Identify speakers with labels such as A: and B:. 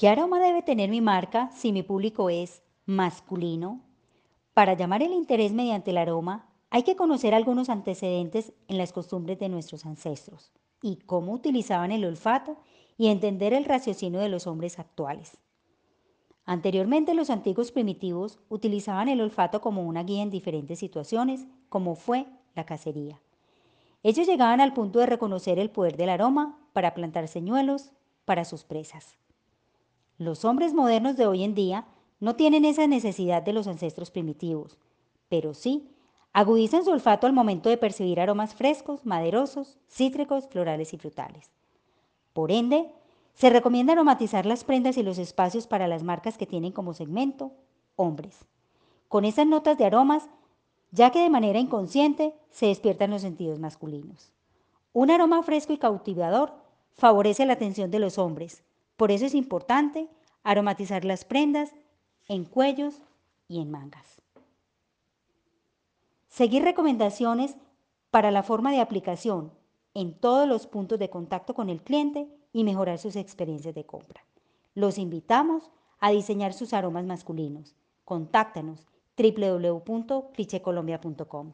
A: ¿Qué aroma debe tener mi marca si mi público es masculino? Para llamar el interés mediante el aroma, hay que conocer algunos antecedentes en las costumbres de nuestros ancestros y cómo utilizaban el olfato y entender el raciocinio de los hombres actuales. Anteriormente los antiguos primitivos utilizaban el olfato como una guía en diferentes situaciones, como fue la cacería. Ellos llegaban al punto de reconocer el poder del aroma para plantar señuelos para sus presas. Los hombres modernos de hoy en día no tienen esa necesidad de los ancestros primitivos, pero sí agudizan su olfato al momento de percibir aromas frescos, maderosos, cítricos, florales y frutales. Por ende, se recomienda aromatizar las prendas y los espacios para las marcas que tienen como segmento hombres, con esas notas de aromas, ya que de manera inconsciente se despiertan los sentidos masculinos. Un aroma fresco y cautivador favorece la atención de los hombres, por eso es importante aromatizar las prendas en cuellos y en mangas. Seguir recomendaciones para la forma de aplicación en todos los puntos de contacto con el cliente y mejorar sus experiencias de compra. Los invitamos a diseñar sus aromas masculinos. Contáctanos www.clichecolombia.com.